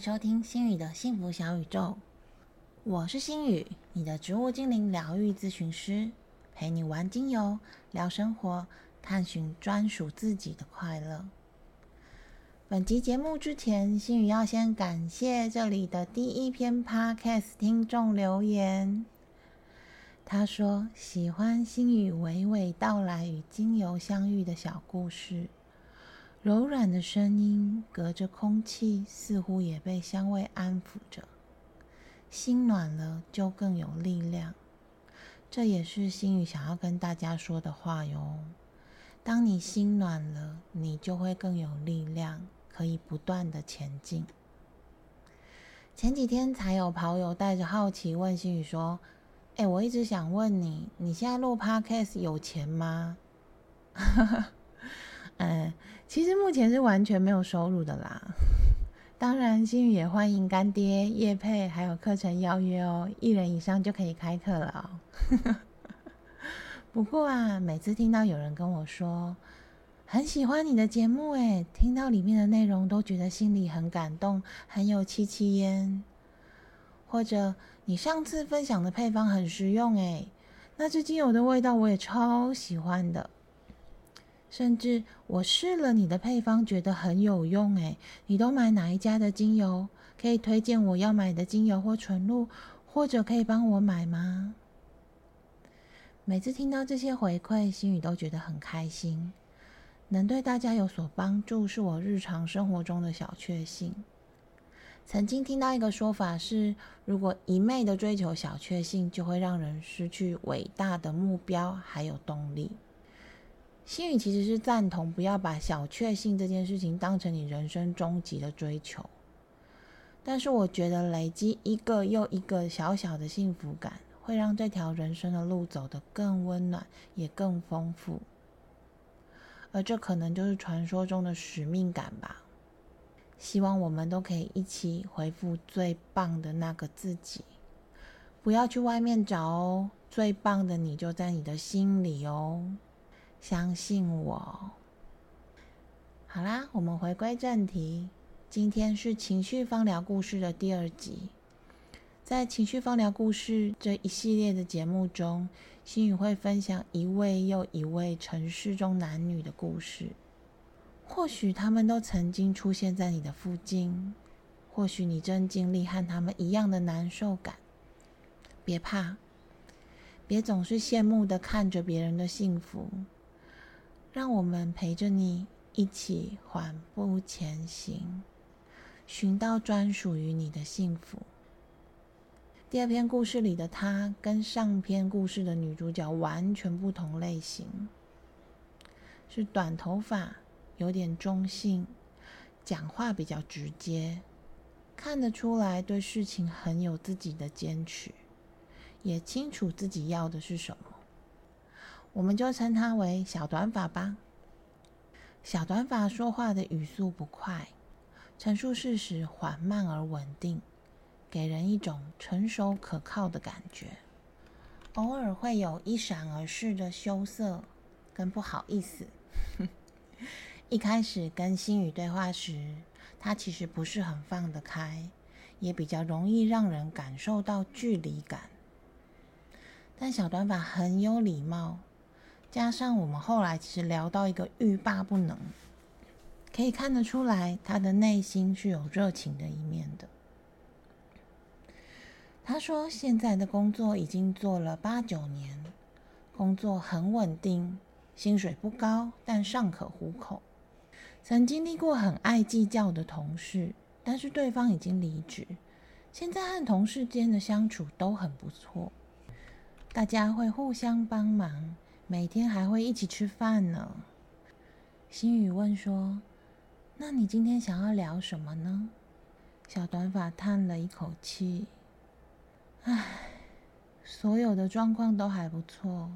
收听心宇的幸福小宇宙，我是心宇，你的植物精灵疗愈咨询师，陪你玩精油，聊生活，探寻专属自己的快乐。本集节目之前，心宇要先感谢这里的第一篇 Podcast 听众留言，他说喜欢心宇娓娓道来与精油相遇的小故事。柔软的声音，隔着空气，似乎也被香味安抚着。心暖了，就更有力量。这也是心语想要跟大家说的话哟。当你心暖了，你就会更有力量，可以不断的前进。前几天才有跑友带着好奇问心语说：“哎，我一直想问你，你现在录 Podcast 有钱吗？”嗯，其实目前是完全没有收入的啦。当然，心宇也欢迎干爹叶配，还有课程邀约哦，一人以上就可以开课了哦。不过啊，每次听到有人跟我说很喜欢你的节目，诶，听到里面的内容都觉得心里很感动，很有戚戚焉。或者你上次分享的配方很实用，诶，那支精油的味道我也超喜欢的。甚至我试了你的配方，觉得很有用诶，你都买哪一家的精油？可以推荐我要买的精油或纯露，或者可以帮我买吗？每次听到这些回馈，心语都觉得很开心。能对大家有所帮助，是我日常生活中的小确幸。曾经听到一个说法是，如果一昧的追求小确幸，就会让人失去伟大的目标还有动力。心语其实是赞同不要把小确幸这件事情当成你人生终极的追求，但是我觉得累积一个又一个小小的幸福感，会让这条人生的路走得更温暖，也更丰富。而这可能就是传说中的使命感吧。希望我们都可以一起回复最棒的那个自己，不要去外面找哦，最棒的你就在你的心里哦。相信我。好啦，我们回归正题。今天是情绪方疗故事的第二集。在情绪方疗故事这一系列的节目中，心宇会分享一位又一位城市中男女的故事。或许他们都曾经出现在你的附近，或许你正经历和他们一样的难受感。别怕，别总是羡慕的看着别人的幸福。让我们陪着你一起缓步前行，寻到专属于你的幸福。第二篇故事里的她，跟上篇故事的女主角完全不同类型，是短头发，有点中性，讲话比较直接，看得出来对事情很有自己的坚持，也清楚自己要的是什么。我们就称它为小短发吧。小短发说话的语速不快，陈述事实缓慢而稳定，给人一种成熟可靠的感觉。偶尔会有一闪而逝的羞涩跟不好意思。一开始跟心语对话时，他其实不是很放得开，也比较容易让人感受到距离感。但小短发很有礼貌。加上我们后来其实聊到一个欲罢不能，可以看得出来他的内心是有热情的一面的。他说现在的工作已经做了八九年，工作很稳定，薪水不高，但尚可糊口。曾经历过很爱计较的同事，但是对方已经离职，现在和同事间的相处都很不错，大家会互相帮忙。每天还会一起吃饭呢。心宇问说：“那你今天想要聊什么呢？”小短发叹了一口气：“唉，所有的状况都还不错，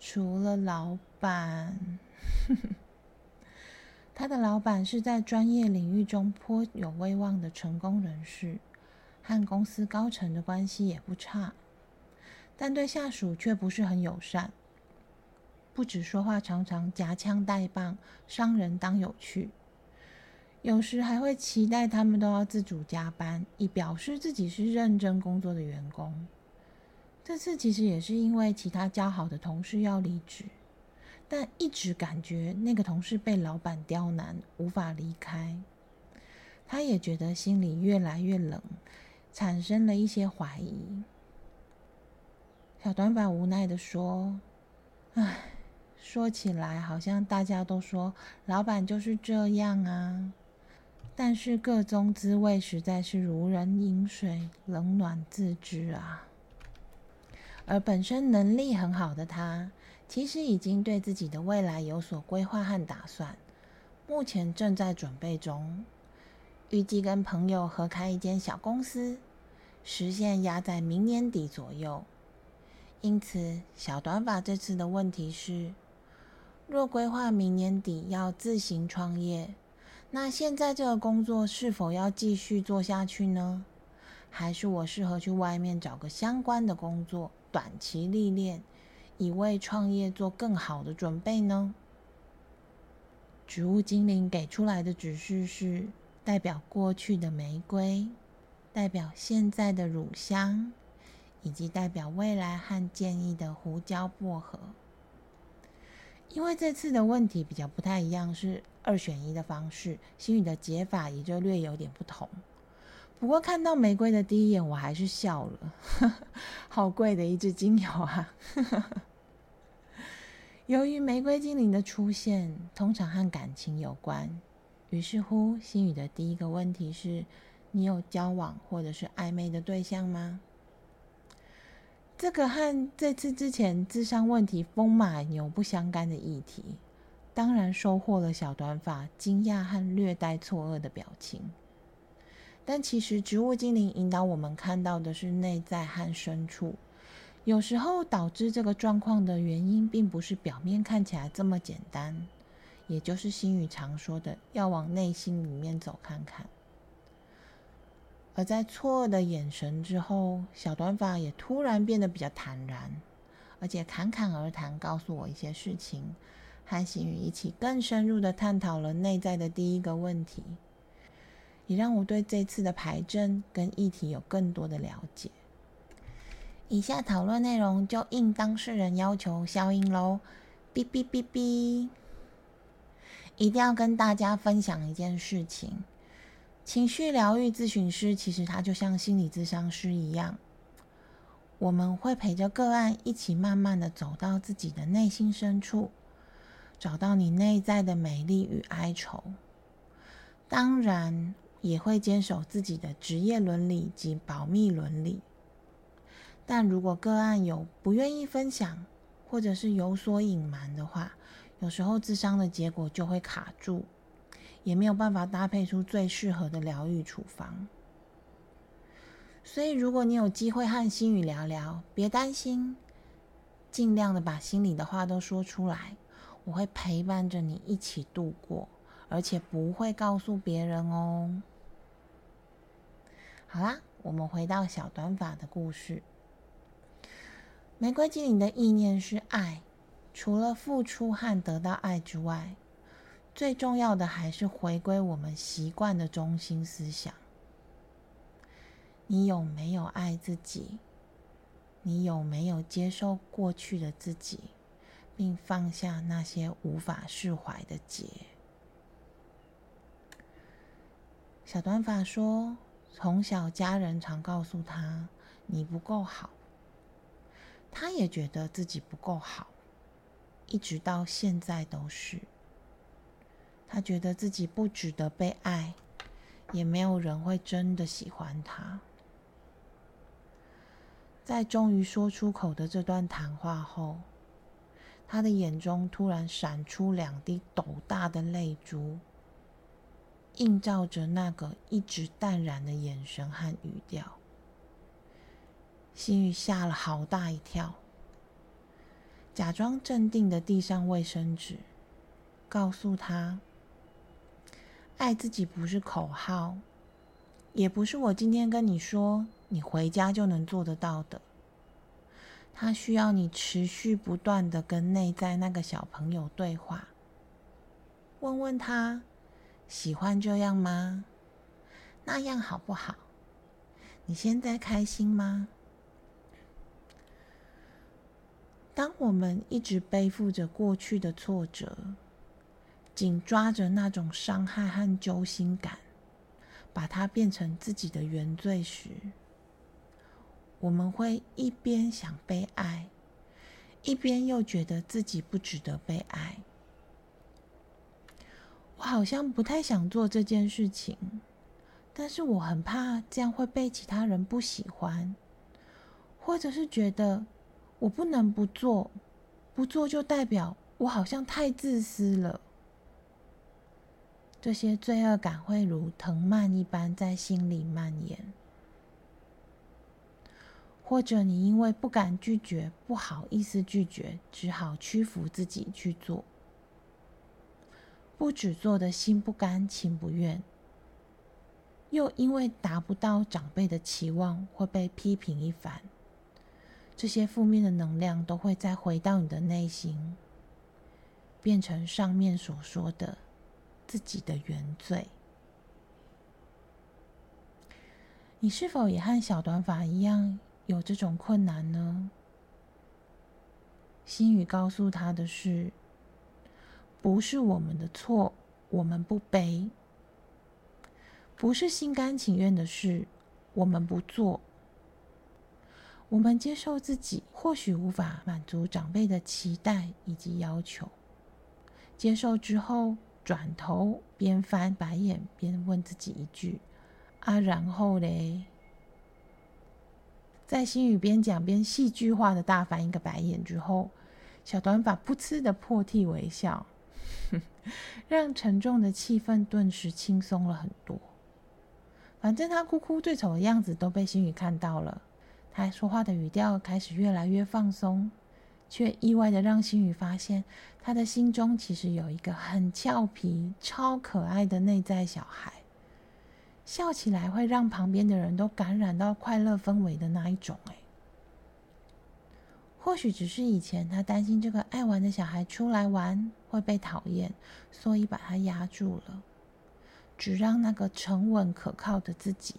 除了老板。他的老板是在专业领域中颇有威望的成功人士，和公司高层的关系也不差，但对下属却不是很友善。”不止说话常常夹枪带棒，伤人当有趣。有时还会期待他们都要自主加班，以表示自己是认真工作的员工。这次其实也是因为其他交好的同事要离职，但一直感觉那个同事被老板刁难，无法离开。他也觉得心里越来越冷，产生了一些怀疑。小短发无奈的说：“唉，说起来好像大家都说老板就是这样啊。”但是各中滋味实在是如人饮水，冷暖自知啊。而本身能力很好的他，其实已经对自己的未来有所规划和打算，目前正在准备中，预计跟朋友合开一间小公司，实现压在明年底左右。因此，小短发这次的问题是：若规划明年底要自行创业。那现在这个工作是否要继续做下去呢？还是我适合去外面找个相关的工作，短期历练，以为创业做更好的准备呢？植物精灵给出来的指示是：代表过去的玫瑰，代表现在的乳香，以及代表未来和建议的胡椒薄荷。因为这次的问题比较不太一样，是二选一的方式，心语的解法也就略有点不同。不过看到玫瑰的第一眼，我还是笑了，好贵的一支精油啊！由于玫瑰精灵的出现通常和感情有关，于是乎心语的第一个问题是：你有交往或者是暧昧的对象吗？这个和这次之前智商问题风马牛不相干的议题，当然收获了小短发惊讶和略带错愕的表情。但其实植物精灵引导我们看到的是内在和深处，有时候导致这个状况的原因，并不是表面看起来这么简单，也就是心语常说的，要往内心里面走看看。而在错愕的眼神之后，小短发也突然变得比较坦然，而且侃侃而谈，告诉我一些事情，和心宇一起更深入的探讨了内在的第一个问题，也让我对这次的牌阵跟议题有更多的了解。以下讨论内容就应当事人要求消音喽，哔哔哔哔，一定要跟大家分享一件事情。情绪疗愈咨询师其实他就像心理咨商师一样，我们会陪着个案一起慢慢的走到自己的内心深处，找到你内在的美丽与哀愁。当然也会坚守自己的职业伦理及保密伦理。但如果个案有不愿意分享，或者是有所隐瞒的话，有时候智商的结果就会卡住。也没有办法搭配出最适合的疗愈处方，所以如果你有机会和心宇聊聊，别担心，尽量的把心里的话都说出来，我会陪伴着你一起度过，而且不会告诉别人哦。好啦，我们回到小短发的故事。玫瑰精灵的意念是爱，除了付出和得到爱之外。最重要的还是回归我们习惯的中心思想。你有没有爱自己？你有没有接受过去的自己，并放下那些无法释怀的结？小短发说，从小家人常告诉他：“你不够好。”他也觉得自己不够好，一直到现在都是。他觉得自己不值得被爱，也没有人会真的喜欢他。在终于说出口的这段谈话后，他的眼中突然闪出两滴斗大的泪珠，映照着那个一直淡然的眼神和语调。心雨吓了好大一跳，假装镇定的递上卫生纸，告诉他。爱自己不是口号，也不是我今天跟你说，你回家就能做得到的。他需要你持续不断的跟内在那个小朋友对话，问问他，喜欢这样吗？那样好不好？你现在开心吗？当我们一直背负着过去的挫折，紧抓着那种伤害和揪心感，把它变成自己的原罪时，我们会一边想被爱，一边又觉得自己不值得被爱。我好像不太想做这件事情，但是我很怕这样会被其他人不喜欢，或者是觉得。我不能不做，不做就代表我好像太自私了。这些罪恶感会如藤蔓一般在心里蔓延，或者你因为不敢拒绝、不好意思拒绝，只好屈服自己去做，不止做的心不甘情不愿，又因为达不到长辈的期望，会被批评一番。这些负面的能量都会再回到你的内心，变成上面所说的自己的原罪。你是否也和小短发一样有这种困难呢？心语告诉他的是：不是我们的错，我们不背；不是心甘情愿的事，我们不做。我们接受自己或许无法满足长辈的期待以及要求，接受之后，转头边翻白眼边问自己一句：“啊，然后嘞？”在心语边讲边戏剧化的大翻一个白眼之后，小短发噗嗤的破涕为笑，让沉重的气氛顿时轻松了很多。反正他哭哭最丑的样子都被心语看到了。他说话的语调开始越来越放松，却意外的让心宇发现，他的心中其实有一个很俏皮、超可爱的内在小孩，笑起来会让旁边的人都感染到快乐氛围的那一种。哎，或许只是以前他担心这个爱玩的小孩出来玩会被讨厌，所以把他压住了，只让那个沉稳可靠的自己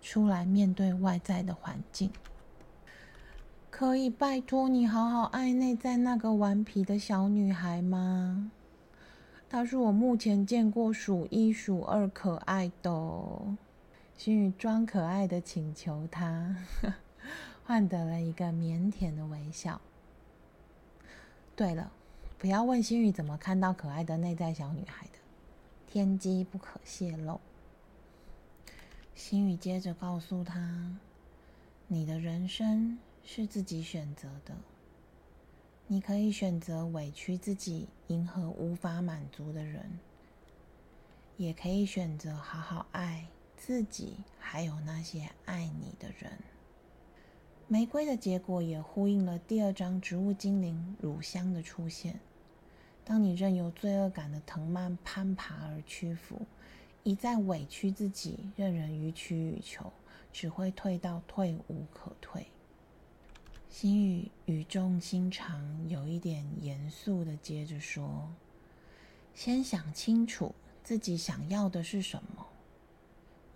出来面对外在的环境。可以拜托你好好爱内在那个顽皮的小女孩吗？她是我目前见过数一数二可爱的。心宇装可爱的请求她，换得了一个腼腆的微笑。对了，不要问心宇怎么看到可爱的内在小女孩的，天机不可泄露。心宇接着告诉他：“你的人生。”是自己选择的。你可以选择委屈自己，迎合无法满足的人，也可以选择好好爱自己，还有那些爱你的人。玫瑰的结果也呼应了第二章植物精灵乳香的出现。当你任由罪恶感的藤蔓攀爬而屈服，一再委屈自己，任人予取予求，只会退到退无可退。心语语重心长，有一点严肃的接着说：“先想清楚自己想要的是什么，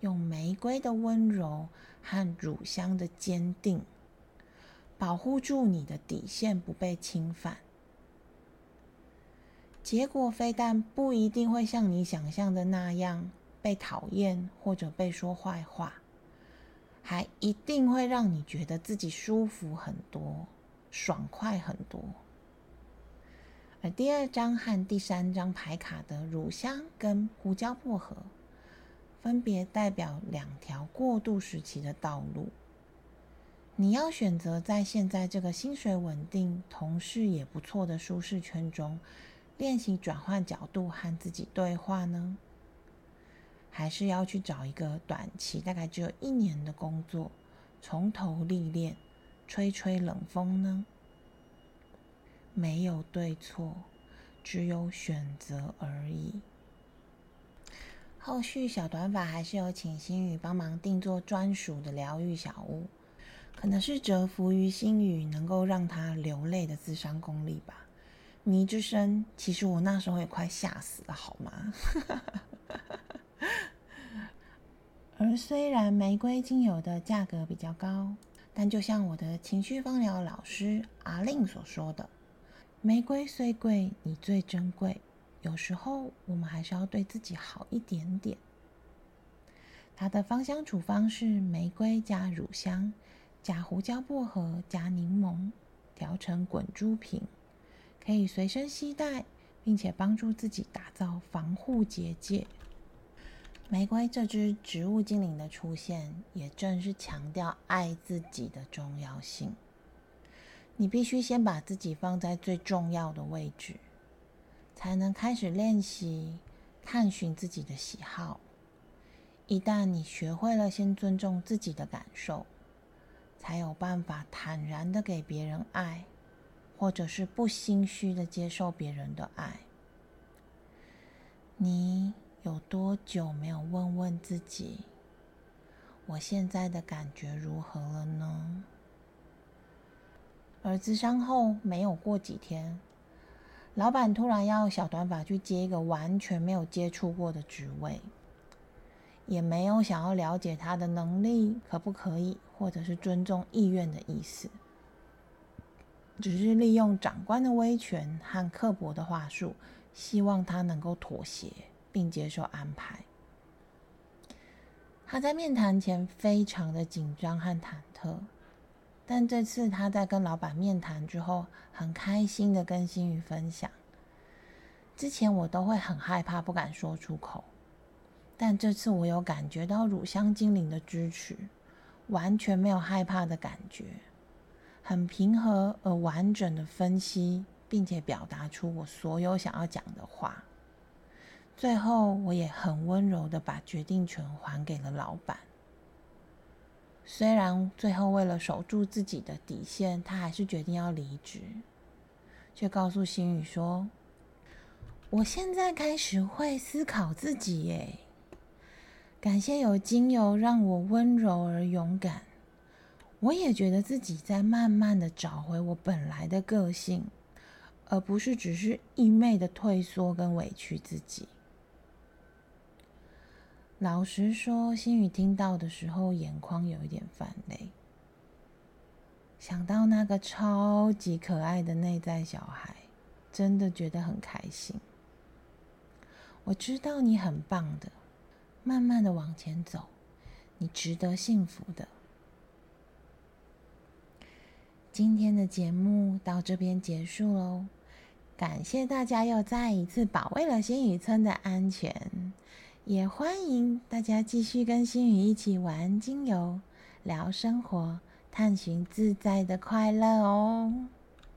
用玫瑰的温柔和乳香的坚定，保护住你的底线不被侵犯。结果非但不一定会像你想象的那样被讨厌或者被说坏话。”还一定会让你觉得自己舒服很多，爽快很多。而第二张和第三张牌卡的乳香跟胡椒薄荷，分别代表两条过渡时期的道路。你要选择在现在这个薪水稳定、同事也不错的舒适圈中，练习转换角度和自己对话呢？还是要去找一个短期，大概只有一年的工作，从头历练，吹吹冷风呢？没有对错，只有选择而已。后续小短法还是有请心宇帮忙定做专属的疗愈小屋，可能是折服于心宇能够让他流泪的自伤功力吧。迷之声，其实我那时候也快吓死了，好吗？而虽然玫瑰精油的价格比较高，但就像我的情绪芳疗老师阿令所说的，玫瑰虽贵，你最珍贵。有时候我们还是要对自己好一点点。它的芳香处方是玫瑰加乳香，加胡椒薄荷，加柠檬，调成滚珠瓶，可以随身携带，并且帮助自己打造防护结界。玫瑰这只植物精灵的出现，也正是强调爱自己的重要性。你必须先把自己放在最重要的位置，才能开始练习探寻自己的喜好。一旦你学会了先尊重自己的感受，才有办法坦然的给别人爱，或者是不心虚的接受别人的爱。你。有多久没有问问自己，我现在的感觉如何了呢？儿子伤后没有过几天，老板突然要小短发去接一个完全没有接触过的职位，也没有想要了解他的能力可不可以，或者是尊重意愿的意思，只是利用长官的威权和刻薄的话术，希望他能够妥协。并接受安排。他在面谈前非常的紧张和忐忑，但这次他在跟老板面谈之后，很开心的跟心宇分享。之前我都会很害怕，不敢说出口，但这次我有感觉到乳香精灵的支持，完全没有害怕的感觉，很平和而完整的分析，并且表达出我所有想要讲的话。最后，我也很温柔的把决定权还给了老板。虽然最后为了守住自己的底线，他还是决定要离职，却告诉心宇说：“我现在开始会思考自己，耶，感谢有精油让我温柔而勇敢。我也觉得自己在慢慢的找回我本来的个性，而不是只是一昧的退缩跟委屈自己。”老实说，心雨听到的时候，眼眶有一点泛泪。想到那个超级可爱的内在小孩，真的觉得很开心。我知道你很棒的，慢慢的往前走，你值得幸福的。今天的节目到这边结束喽，感谢大家又再一次保卫了新雨村的安全。也欢迎大家继续跟心宇一起玩精油、聊生活、探寻自在的快乐哦！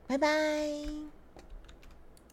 拜拜。